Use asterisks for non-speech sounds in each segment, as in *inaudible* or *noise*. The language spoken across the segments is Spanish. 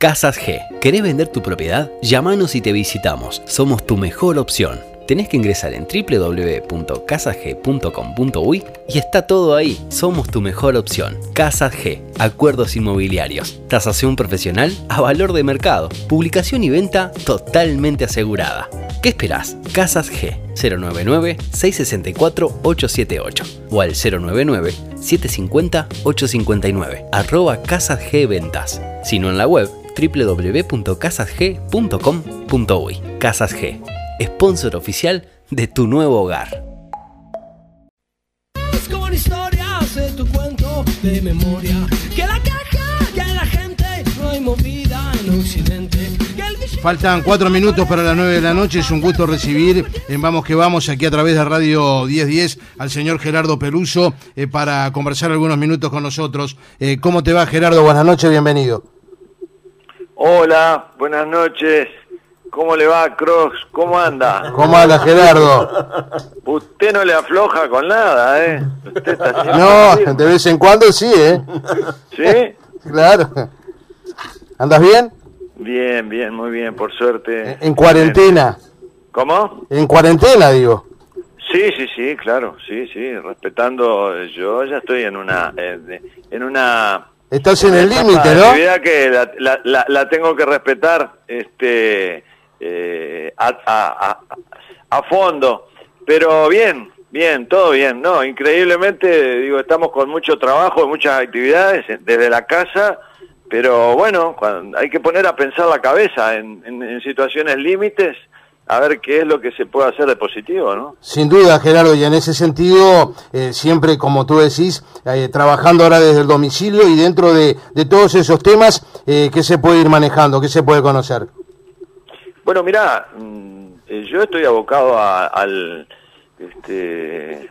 Casas G. ¿Querés vender tu propiedad? Llámanos y te visitamos. Somos tu mejor opción. Tenés que ingresar en www.casasg.com.uy y está todo ahí. Somos tu mejor opción. Casas G. Acuerdos inmobiliarios. Tasación profesional a valor de mercado. Publicación y venta totalmente asegurada. ¿Qué esperás? Casas G 099-664-878 o al 099-750-859 arroba Casas G Ventas. Sino en la web www.casasg.com.uy. Casas G, sponsor oficial de tu nuevo hogar. Tu cuento de memoria. Que la caja, que la gente, no hay movida en Occidente. Faltan cuatro minutos para las nueve de la noche. Es un gusto recibir en Vamos que Vamos aquí a través de Radio 1010 al señor Gerardo Peluso eh, para conversar algunos minutos con nosotros. Eh, ¿Cómo te va Gerardo? Buenas noches, bienvenido. Hola, buenas noches. ¿Cómo le va, Cross? ¿Cómo anda? ¿Cómo anda Gerardo? Usted no le afloja con nada, ¿eh? Usted está siempre No, de vez en cuando sí, ¿eh? ¿Sí? *laughs* Claro. ¿Andas bien? Bien, bien, muy bien, por suerte. En cuarentena. ¿Cómo? En cuarentena, digo. Sí, sí, sí, claro, sí, sí, respetando. Yo ya estoy en una, eh, en una. Estás en el *laughs* límite, ¿no? actividad que la, la- la- la tengo que respetar, este, eh, a, a- a- a fondo. Pero bien, bien, todo bien, no, increíblemente, digo, estamos con mucho trabajo, muchas actividades desde la casa. Pero bueno, cuando- hay que poner a pensar la cabeza en, en- en situaciones límites, a ver qué es lo que se puede hacer de positivo, ¿no? Sin duda, Gerardo, y en ese sentido, eh, siempre, como tú decís, eh, trabajando ahora desde el domicilio y dentro de, de todos esos temas, eh, ¿qué se puede ir manejando? ¿Qué se puede conocer? Bueno, mira, yo estoy abocado a- al, este,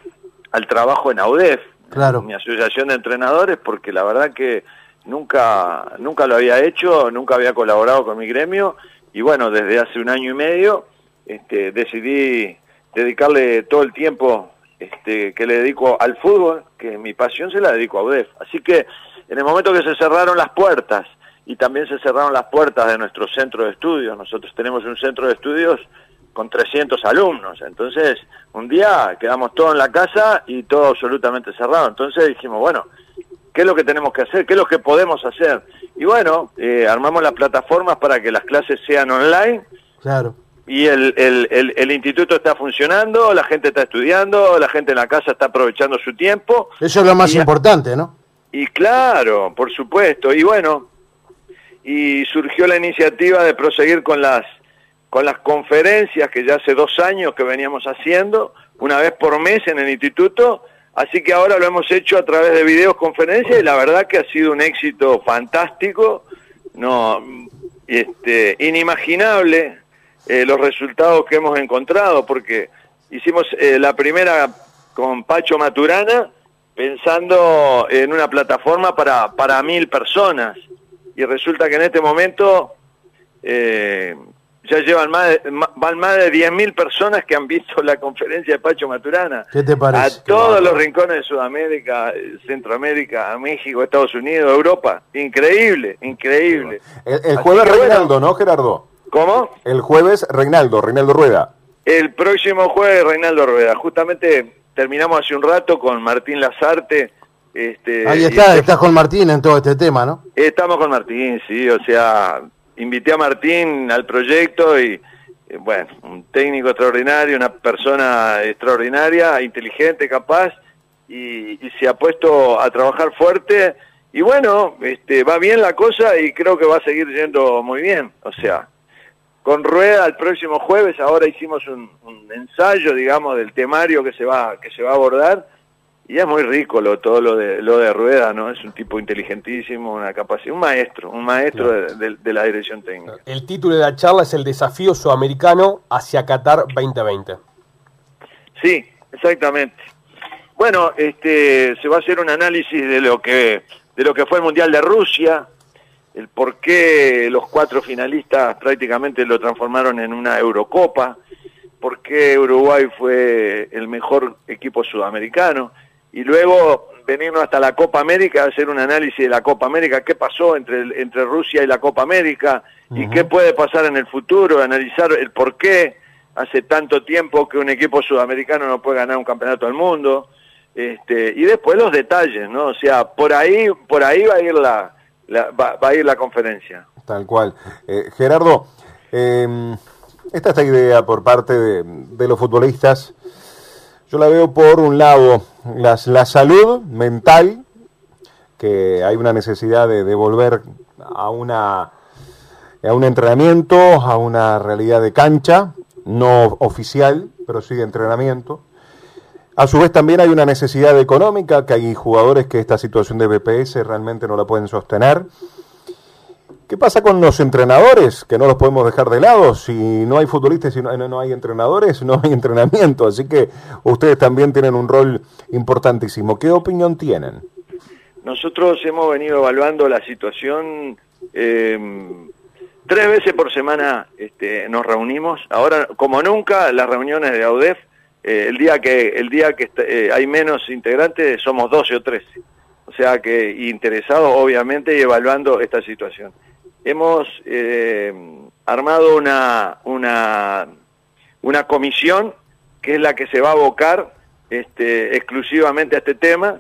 al trabajo en AUDEF, Claro. mi asociación de entrenadores, porque la verdad que nunca, nunca lo había hecho, nunca había colaborado con mi gremio, y bueno, desde hace un año y medio este, decidí dedicarle todo el tiempo este, que le dedico al fútbol, que mi pasión se la dedico a UDEF. Así que en el momento que se cerraron las puertas y también se cerraron las puertas de nuestro centro de estudios, nosotros tenemos un centro de estudios con 300 alumnos, entonces un día quedamos todos en la casa y todo absolutamente cerrado, entonces dijimos, bueno, ¿qué es lo que tenemos que hacer? ¿Qué es lo que podemos hacer? Y bueno, eh, armamos las plataformas para que las clases sean online, Claro. Y el, el, el, el instituto está funcionando, la gente está estudiando, la gente en la casa está aprovechando su tiempo. Eso es lo más Y- importante, ¿no? Y claro, por supuesto. Y bueno, y surgió la iniciativa de proseguir con las, con las conferencias que ya hace dos años que veníamos haciendo, una vez por mes en el instituto. Así que ahora lo hemos hecho a través de videoconferencias y la verdad que ha sido un éxito fantástico, no, este, inimaginable eh, los resultados que hemos encontrado, porque hicimos eh, la primera con Pacho Maturana pensando en una plataforma para, para mil personas y resulta que en este momento eh, ya llevan más de, van más de 10.000 personas que han visto la conferencia de Pacho Maturana. ¿Qué te parece? A todos los rincones de Sudamérica, Centroamérica, a México, Estados Unidos, Europa. Increíble, increíble. El, el jueves que bueno. Reinaldo, ¿no, Gerardo? ¿Cómo? El jueves Reinaldo, Reinaldo Rueda. El próximo jueves, Reinaldo Rueda. Justamente terminamos hace un rato con Martín Lazarte. Este, Ahí está, este- estás con Martín en todo este tema, ¿no? Estamos con Martín, sí, o sea, invité a Martín al proyecto y, eh, bueno, un técnico extraordinario, una persona extraordinaria, inteligente, capaz, y, y se ha puesto a trabajar fuerte. Y bueno, este, va bien la cosa y creo que va a seguir yendo muy bien. O sea, con Rueda el próximo jueves, ahora hicimos un, un ensayo, digamos, del temario que se va, que se va a abordar. Y es muy rico lo, todo lo de, lo de Rueda, ¿no? Es un tipo inteligentísimo, una capacidad, un maestro, un maestro de, de- de la dirección técnica. El título de la charla es el desafío sudamericano hacia Qatar 2020. Sí, exactamente. Bueno, este, se va a hacer un análisis de lo que de lo que fue el Mundial de Rusia, el por qué los cuatro finalistas prácticamente lo transformaron en una Eurocopa, por qué Uruguay fue el mejor equipo sudamericano y luego venirnos hasta la Copa América, hacer un análisis de la Copa América, qué pasó entre, entre Rusia y la Copa América y qué puede pasar en el futuro, analizar el por qué hace tanto tiempo que un equipo sudamericano no puede ganar un campeonato del mundo, este, y después los detalles, ¿no? O sea, por ahí, por ahí va a ir la, la- va, a ir la conferencia. Tal cual. Eh, Gerardo, eh, esta esta idea por parte de, de los futbolistas. Yo la veo por un lado, las, la salud mental, que hay una necesidad de, de volver a una a un entrenamiento, a una realidad de cancha, no oficial, pero sí de entrenamiento. A su vez también hay una necesidad económica, que hay jugadores que esta situación de BPS realmente no la pueden sostener. ¿Qué pasa con los entrenadores? Que no los podemos dejar de lado. Si no hay futbolistas no, no- no hay entrenadores, no hay entrenamiento. Así que ustedes también tienen un rol importantísimo. ¿Qué opinión tienen? Nosotros hemos venido evaluando la situación eh, tres veces por semana este, nos reunimos. Ahora, como nunca, las reuniones de AUDEF, eh, el día que el día que eh, hay menos integrantes somos 12 o 13. O sea que interesados, obviamente, y evaluando esta situación. Hemos eh, armado una, una, una comisión que es la que se va a abocar este, exclusivamente a este tema.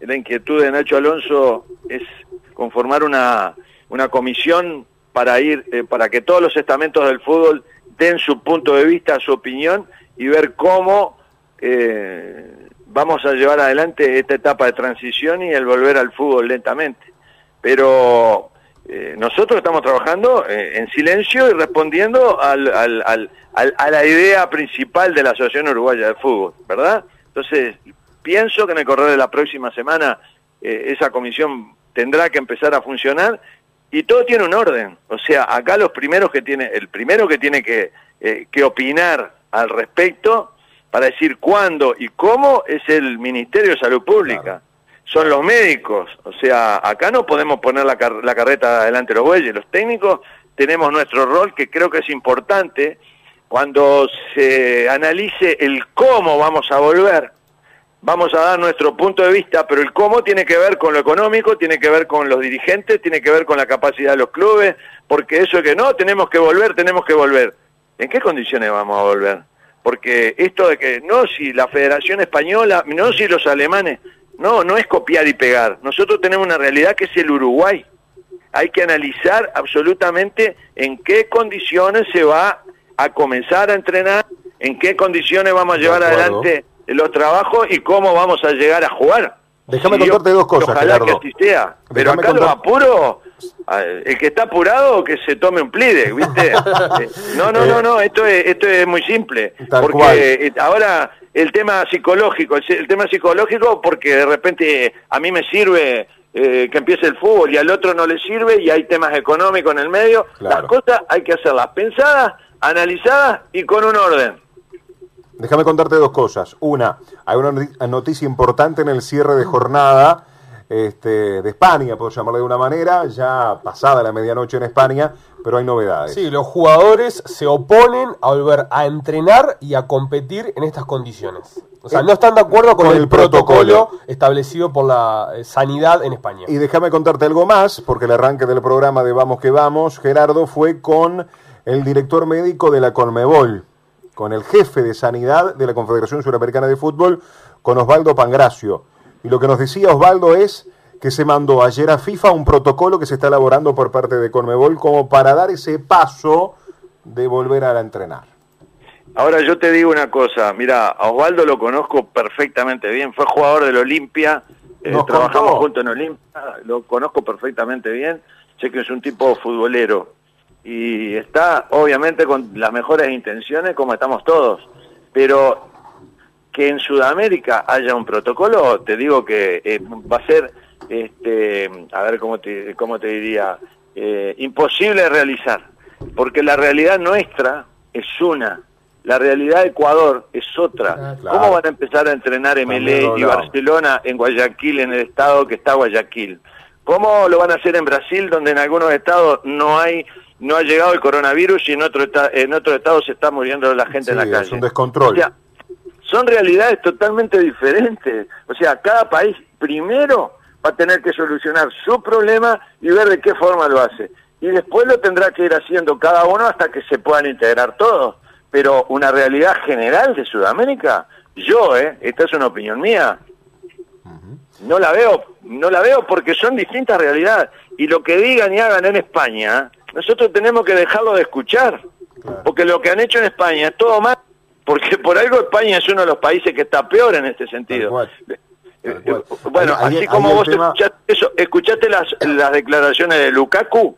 La inquietud de Nacho Alonso es conformar una, una comisión para ir, eh, para que todos los estamentos del fútbol den su punto de vista, su opinión y ver cómo eh, vamos a llevar adelante esta etapa de transición y el volver al fútbol lentamente. Pero eh, nosotros estamos trabajando eh, en silencio y respondiendo al, al- al- a la idea principal de la Asociación Uruguaya de Fútbol, ¿verdad? Entonces, pienso que en el correr de la próxima semana eh, esa comisión tendrá que empezar a funcionar y todo tiene un orden. O sea, acá los primeros que tiene, el primero que tiene que, que opinar al respecto para decir cuándo y cómo es el Ministerio de Salud Pública. Son los médicos. O sea, acá no podemos poner la, car- la carreta delante de los bueyes. Los técnicos tenemos nuestro rol que creo que es importante cuando se analice el cómo vamos a volver vamos a dar nuestro punto de vista, pero el cómo tiene que ver con lo económico, tiene que ver con los dirigentes, tiene que ver con la capacidad de los clubes, porque eso es que no, tenemos que volver, tenemos que volver. ¿En qué condiciones vamos a volver? Porque esto de que no si la Federación Española, no si los alemanes, no, no es copiar y pegar. Nosotros tenemos una realidad que es el Uruguay. Hay que analizar absolutamente en qué condiciones se va a comenzar a entrenar, en qué condiciones vamos a llevar adelante los trabajos y cómo vamos a llegar a jugar. Déjame contarte dos cosas, Ojalá Gerardo. que así sea. Pero acá los contar- apuros, ah, el que está apurado que se tome un plide, ¿viste? *laughs* Eh, no, no, no, no, esto es, esto es muy simple. Tal porque cual. eh, ahora el tema psicológico, el, tema psicológico porque de repente eh, a mí me sirve eh, que empiece el fútbol y al otro no le sirve y hay temas económicos en el medio. Claro. Las cosas hay que hacerlas pensadas, analizadas y con un orden. Déjame contarte dos cosas. Una, hay una noti- noticia importante en el cierre de jornada este, de España, por llamarle de una manera, ya pasada la medianoche en España, pero hay novedades. Sí, los jugadores se oponen a volver a entrenar y a competir en estas condiciones. O sea, no están de acuerdo con, Con el, el protocolo, protocolo. establecido por la eh, sanidad en España. Y déjame contarte algo más, porque el arranque del programa de Vamos que Vamos, Gerardo, fue con el director médico de la Conmebol, con el jefe de sanidad de la Confederación Suramericana de Fútbol, con Osvaldo Pangracio. Y lo que nos decía Osvaldo es que se mandó ayer a FIFA un protocolo que se está elaborando por parte de Conmebol como para dar ese paso de volver a entrenar. Ahora yo te digo una cosa, mira, a Osvaldo lo conozco perfectamente bien, fue jugador del Olimpia, eh, trabajamos juntos en Olimpia, lo conozco perfectamente bien, sé que es un tipo futbolero. Y está obviamente con las mejores intenciones como estamos todos, pero que en Sudamérica haya un protocolo, te digo que eh, va a ser, este, a ver cómo te, cómo te diría, eh, imposible realizar, porque la realidad nuestra es una, la realidad de Ecuador es otra. Ah, claro. ¿Cómo van a empezar a entrenar MLE y. Barcelona en Guayaquil, en el estado que está Guayaquil? ¿Cómo lo van a hacer en Brasil, donde en algunos estados no hay no ha llegado el coronavirus y en otro en otro estado se está muriendo la gente en la es calle? un descontrol. O sea, son realidades totalmente diferentes. O sea, cada país primero va a tener que solucionar su problema y ver de qué forma lo hace. Y después lo tendrá que ir haciendo cada uno hasta que se puedan integrar todos. Pero una realidad general de Sudamérica, yo, ¿eh? esta es una opinión mía, no la veo, no la veo porque son distintas realidades. Y lo que digan y hagan en España, nosotros tenemos que dejarlo de escuchar. Porque lo que han hecho en España es todo mal. Porque por algo España es uno de los países que está peor en este sentido. cual. Eh, Tal cual. eh, Bueno, Ahí- así ahí como vos tema- escuchaste eso, escuchaste las, las declaraciones de Lukaku,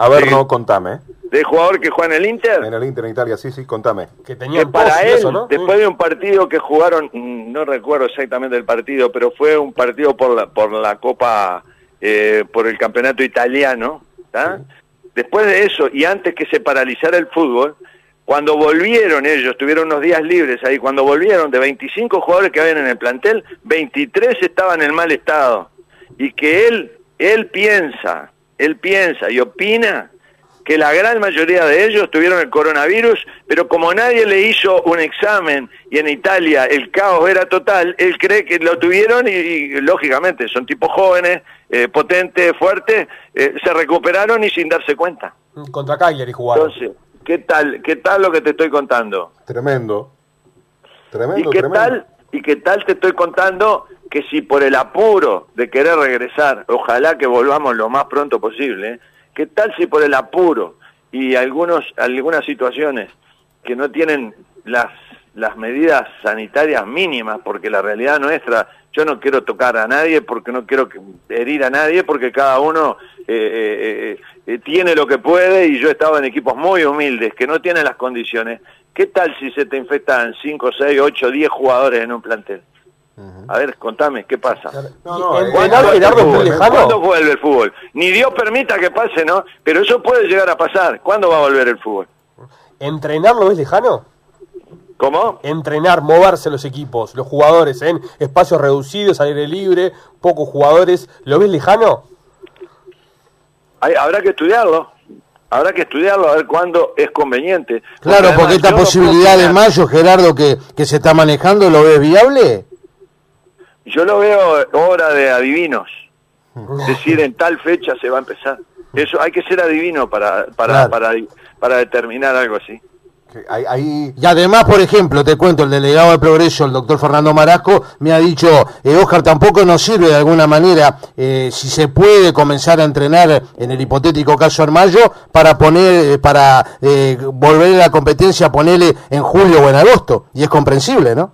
A ver, Sí. no, contame. del jugador que juega en el Inter, En el Inter en Italia, sí, sí, contame. Que para él, eso, ¿no? después de un partido que jugaron, mm, no recuerdo exactamente el partido, pero fue un partido por la, por la Copa, eh, por el campeonato italiano, ¿tá? Después de eso, y antes que se paralizara el fútbol, cuando volvieron ellos, tuvieron unos días libres ahí, cuando volvieron de 25 jugadores que habían en el plantel, 23 estaban en mal estado. Y que él, él piensa, él piensa y opina que la gran mayoría de ellos tuvieron el coronavirus, pero como nadie le hizo un examen y en Italia el caos era total, él cree que lo tuvieron y, y, lógicamente son tipos jóvenes, eh, potentes, fuertes, eh, se recuperaron y sin darse cuenta. Contra Cagliari jugaron. Entonces, ¿qué tal, qué tal lo que te estoy contando? Tremendo. Tremendo, ¿Y qué tremendo. tal? ¿Y qué tal te estoy contando que si por el apuro de querer regresar, ojalá que volvamos lo más pronto posible, ¿eh? ¿qué tal si por el apuro y algunos algunas situaciones que no tienen las las medidas sanitarias mínimas, porque la realidad nuestra, yo no quiero tocar a nadie porque no quiero que- herir a nadie, porque cada uno eh, eh, eh, eh, tiene lo que puede y yo he estado en equipos muy humildes que no tienen las condiciones. ¿Qué tal si se te infectan 5, 6, 8, 10 jugadores en un plantel? A ver, contame, ¿qué pasa? No, no, ¿Y eh, ¿Entrenar, ¿Cuándo vuelve es el fútbol? lejano? ¿Cuándo vuelve el fútbol? Ni Dios permita que pase, ¿no? Pero eso puede llegar a pasar. ¿Cuándo va a volver el fútbol? ¿Entrenar lo ves lejano? ¿Cómo? Entrenar, moverse los equipos, los jugadores en espacios reducidos, aire libre, pocos jugadores, ¿lo ves lejano? Hay- habrá que estudiarlo. Habrá que estudiarlo a ver cuándo es conveniente. Claro, porque esta no posibilidad de mayo, Gerardo, que, que se está manejando, ¿lo ves viable? Yo lo veo obra de adivinos. Decir en tal fecha se va a empezar. Eso hay que ser adivino para para Claro. para, para determinar algo así. Que ahí- ahí Y además, por ejemplo, te cuento, el delegado de Progreso, el doctor Fernando Marasco, me ha dicho, eh, Oscar, tampoco nos sirve de alguna manera, eh, si se puede comenzar a entrenar en el hipotético caso en mayo, para poner, eh, para eh, volver a la competencia, ponerle en julio o en agosto. Y es comprensible, ¿no?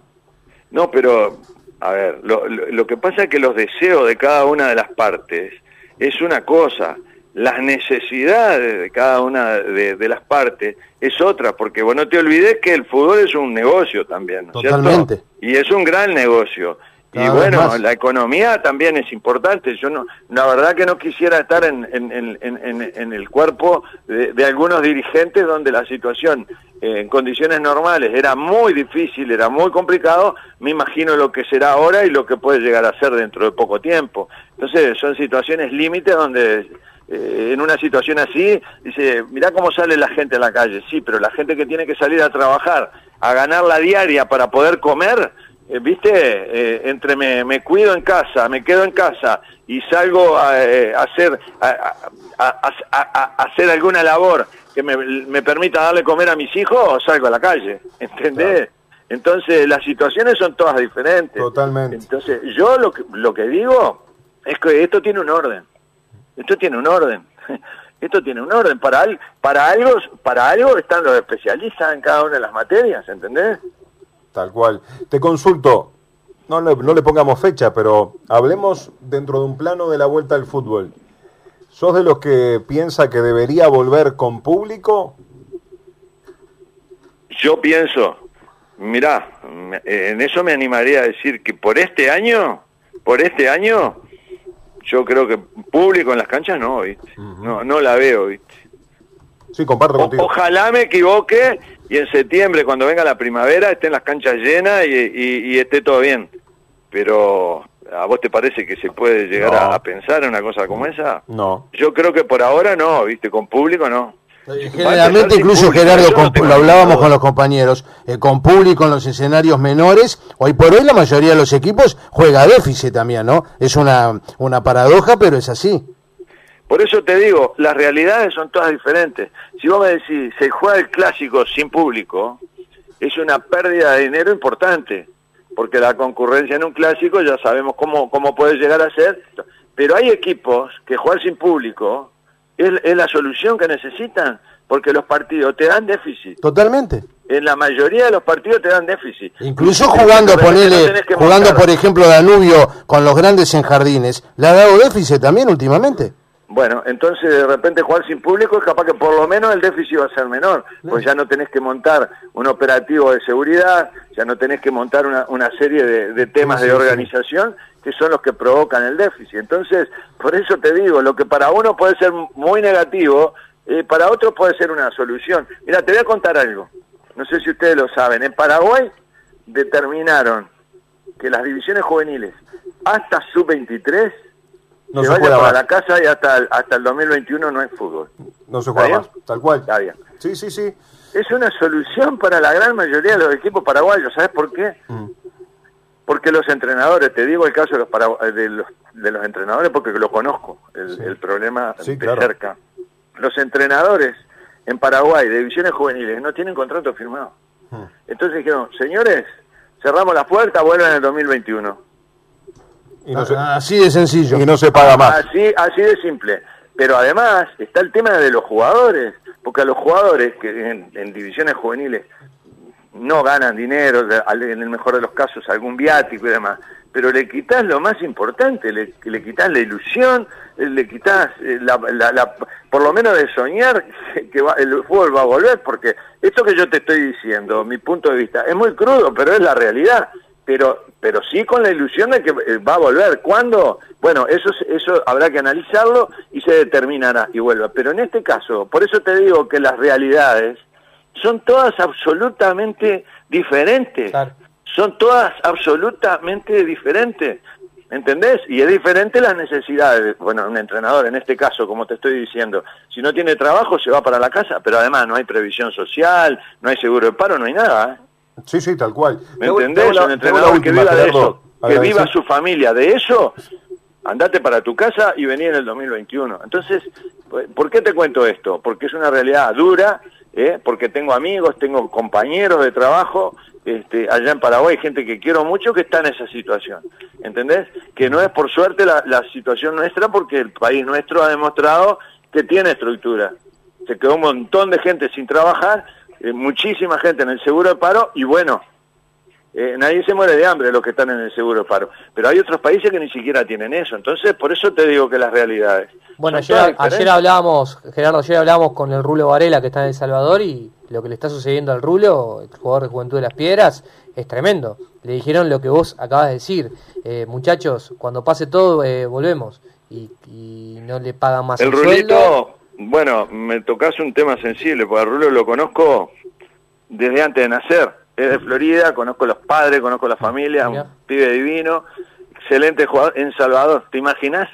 No, pero, a ver, lo, lo, lo que pasa es que los deseos de cada una de las partes es una cosa, las necesidades de cada una de, de las partes es otra, porque vos no te olvides que el fútbol es un negocio también, ¿no es cierto? Totalmente. Y es un gran negocio. Cada y bueno, la economía también es importante. Yo no, la verdad que no quisiera estar en, en, en, en- en el cuerpo de, de algunos dirigentes donde la situación eh, en condiciones normales era muy difícil, era muy complicado. Me imagino lo que será ahora y lo que puede llegar a ser dentro de poco tiempo. Entonces son situaciones límites donde eh, en una situación así, dice, mirá cómo sale la gente a la calle. Sí, pero la gente que tiene que salir a trabajar, a ganar la diaria para poder comer, eh, viste, Eh, entre me, me cuido en casa, me quedo en casa y salgo a, eh, a hacer a, a- hacer alguna labor que me, me permita darle comer a mis hijos, o salgo a la calle, ¿entendés? Entonces las situaciones son todas diferentes. Totalmente. Entonces yo lo que, lo que digo es que esto tiene un orden. Esto tiene un orden. *laughs* Esto tiene un orden. Para, al- para, algo, para algo están los especialistas en cada una de las materias, ¿entendés? Tal cual. Te consulto, no le, no le pongamos fecha, pero hablemos dentro de un plano de la vuelta al fútbol. ¿Sos de los que piensa que debería volver con público? Yo pienso, mirá, eh, en eso me animaría a decir que por este año, por este año, yo creo que público en las canchas no, ¿viste? No, no la veo, ¿viste? Sí, comparto O- contigo. ojalá me equivoque y en septiembre, cuando venga la primavera, estén las canchas llenas y, y- y esté todo bien. Pero, ¿a vos te parece que se puede llegar No. a, a pensar en una cosa como esa? No. Yo creo que por ahora no, ¿viste? Con público no. Generalmente, incluso Gerardo, con- lo hablábamos con los compañeros, eh, con público en los escenarios menores, hoy por hoy la mayoría de los equipos juega a déficit también, ¿no? Es una, una paradoja, pero es así. Por eso te digo, las realidades son todas diferentes. Si vos me decís, se juega el clásico sin público, es una pérdida de dinero importante, porque la concurrencia en un clásico ya sabemos cómo, cómo puede llegar a ser, pero hay equipos que jugar sin público es, es la solución que necesitan, porque los partidos te dan déficit. Totalmente. En la mayoría de los partidos te dan déficit. Incluso jugando, no ponele, jugando por ejemplo Danubio con los grandes en jardines, le ha dado déficit también últimamente. Bueno, entonces de repente jugar sin público es capaz que por lo menos el déficit va a ser menor, pues ya no tenés que montar un operativo de seguridad, ya no tenés que montar una, una serie de, de temas Sí, de sí, organización que son los que provocan el déficit. Entonces, por eso te digo, lo que para uno puede ser muy negativo, eh, para otros puede ser una solución. Mira, te voy a contar algo, no sé si ustedes lo saben, en Paraguay determinaron que las divisiones juveniles hasta sub-23 No se se vaya para más. la casa y hasta el, hasta el 2021 no hay fútbol. No se ¿Está juega más, tal cual. Está bien. Sí, sí, sí. Es una solución para la gran mayoría de los equipos paraguayos. ¿Sabes por qué? Mm. Porque los entrenadores, te digo el caso de los, paragu- de los, de los entrenadores porque lo conozco, el, Sí. el problema Sí, de claro. cerca. Los entrenadores en Paraguay de divisiones juveniles no tienen contrato firmado. Mm. Entonces dijeron, señores, cerramos la puerta, vuelven en el 2021. Y no, se, Ah, Así de sencillo. y no se paga más. Así, así de simple. Pero además está el tema de los jugadores, porque a los jugadores que en, en divisiones juveniles no ganan dinero, en el mejor de los casos algún viático y demás, pero le quitas lo más importante, le, le quitas la ilusión, eh, le quitas eh, la, la- por lo menos de soñar *laughs* que, va- el fútbol va a volver, porque esto que yo te estoy diciendo, mi punto de vista, es muy crudo, pero es la realidad. Pero, pero sí con la ilusión de que eh, va a volver. ¿Cuándo? Bueno, eso, eso habrá que analizarlo y se determinará y vuelva. Pero en este caso, por eso te digo que las realidades son todas absolutamente diferentes. Claro. Son todas absolutamente diferentes. ¿Entendés? Y es diferente las necesidades. Bueno, un entrenador, en este caso, como te estoy diciendo, si no tiene trabajo, se va para la casa, pero además no hay previsión social, no hay seguro de paro, no hay nada. ¿eh? Sí, sí, tal cual. ¿Me entendés? tengo la- un tengo la entrenador que viva de eso, que viva su familia de eso, andate para tu casa y vení en el 2021. Entonces, ¿por qué te cuento esto? Porque es una realidad dura, ¿eh? porque tengo amigos, tengo compañeros de trabajo este, allá en Paraguay, gente que quiero mucho que está en esa situación. ¿Entendés? Que no es por suerte la, situación nuestra, porque el país nuestro ha demostrado que tiene estructura. Se quedó un montón de gente sin trabajar, eh, muchísima gente en el seguro de paro, y bueno, eh, nadie se muere de hambre los que están en el seguro de paro. Pero hay otros países que ni siquiera tienen eso. Entonces, por eso te digo que las realidades. Bueno, ayer, ayer hablábamos, Gerardo, ayer hablábamos con el Rulo Varela que está en El Salvador y lo que le está sucediendo al Rulo, el jugador de Juventud de las Piedras, es tremendo. Le dijeron lo que vos acabas de decir. Eh, muchachos, cuando pase todo, eh, volvemos. Y, y no le pagan más el, El sueldo. Rulito, bueno, me tocas un tema sensible, porque al Rulo lo conozco desde antes de nacer. Es de Florida, conozco los padres, conozco la familia, un pibe divino, excelente jugador en Salvador. ¿Te imaginas?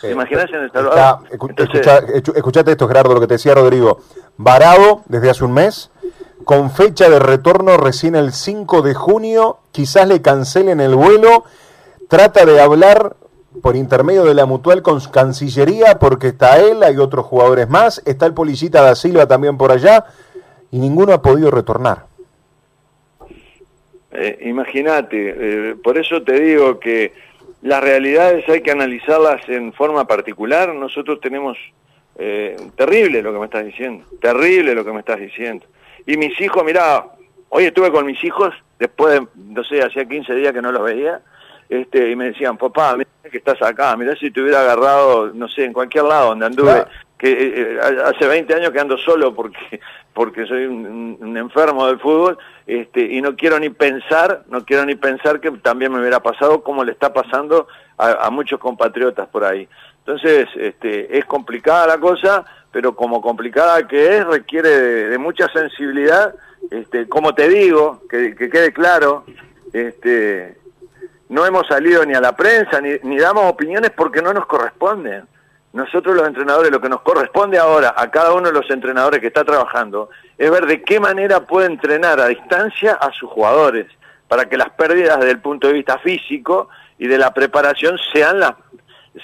¿Te Eh, imaginas en El Está- Salvador? escu- Entonces, escucha- escu- escuchate esto, Gerardo, lo que te decía Rodrigo. Varado desde hace un mes, con fecha de retorno recién el 5 de junio, quizás le cancelen el vuelo, trata de hablar por intermedio de la mutual con su Cancillería, porque está él, hay otros jugadores más, está el policita da Silva también por allá, y ninguno ha podido retornar. Eh, Imagínate, eh, por eso te digo que las realidades hay que analizarlas en forma particular. Nosotros tenemos eh, terrible lo que me estás diciendo, terrible lo que me estás diciendo. Y mis hijos, mirá, hoy estuve con mis hijos, después de, no sé, hacía 15 días que no los veía, este, y me decían, papá, mirá que estás acá, mirá si te hubiera agarrado, no sé, en cualquier lado donde anduve. Que eh, eh, hace 20 años que ando solo porque *laughs* porque soy un, enfermo del fútbol este y no quiero ni pensar no quiero ni pensar que también me hubiera pasado como le está pasando a, a muchos compatriotas por ahí. Entonces este es complicada la cosa pero como complicada que es requiere de, de mucha sensibilidad este como te digo que, que quede claro este no hemos salido ni a la prensa ni, ni damos opiniones porque no nos corresponden nosotros los entrenadores, lo que nos corresponde ahora a cada uno de los entrenadores que está trabajando, es ver de qué manera puede entrenar a distancia a sus jugadores, para que las pérdidas desde el punto de vista físico y de la preparación sean,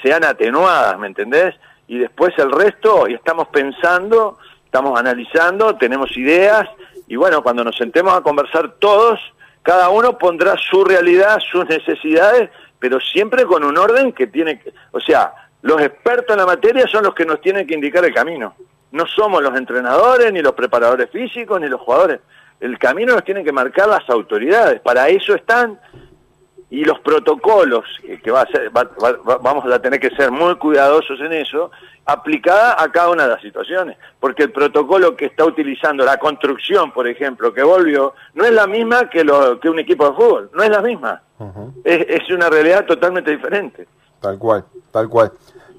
sean atenuadas, ¿me entendés? Y después el resto, y estamos pensando, estamos analizando, tenemos ideas, y bueno, cuando nos sentemos a conversar todos, cada uno pondrá su realidad, sus necesidades, pero siempre con un orden que tiene que, o sea, los expertos en la materia son los que nos tienen que indicar el camino. No somos los entrenadores, ni los preparadores físicos, ni los jugadores. El camino nos tienen que marcar las autoridades. Para eso están y los protocolos, que va a ser, vamos a tener que ser muy cuidadosos en eso, aplicada a cada una de las situaciones. Porque el protocolo que está utilizando la construcción, por ejemplo, que volvió, no es la misma que, lo, que un equipo de fútbol, no es la misma. es, es una realidad totalmente diferente. Tal cual, tal cual.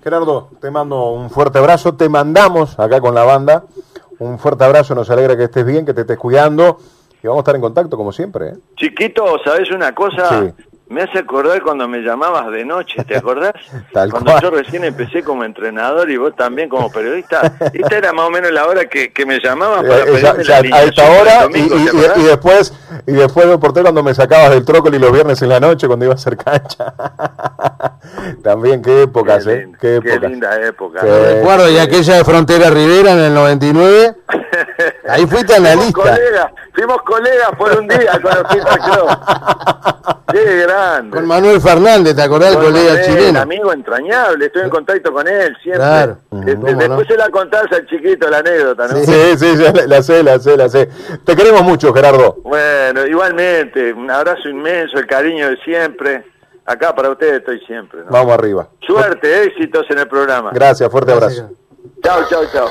Gerardo, te mando un fuerte abrazo, te mandamos acá con la banda un fuerte abrazo, nos alegra que estés bien, que te estés cuidando y vamos a estar en contacto como siempre. ¿eh? Chiquito, ¿sabes una cosa? Sí me hace acordar cuando me llamabas de noche, ¿te acordás? *laughs* Tal cuando yo recién empecé como entrenador y vos también como periodista. *laughs* Esta era más o menos la hora que, que me llamabas para eh, pedirme la A esta hora y, después y después me porté cuando me sacabas del trócoli los viernes en la noche cuando iba a hacer cancha. *laughs* también qué épocas, qué ¿eh? Qué, qué linda época. recuerdo y aquella de Frontera Rivera en el 99. *laughs* Ahí fuiste analista. Fuimos colegas, fuimos colegas por un día con los FIFA *laughs* Qué grande. Con Manuel Fernández, ¿te acordás del colega chileno? amigo entrañable, estoy en contacto con él siempre. Claro. Este, después se la contás al chiquito la anécdota, ¿no? Sí, sí, la, sé, la sé, la sé. Te queremos mucho, Gerardo. Bueno, igualmente, un abrazo inmenso, el cariño de siempre. Acá para ustedes estoy siempre. Vamos arriba. Suerte, éxitos en el programa. Gracias, fuerte abrazo. Chao, chao, chao.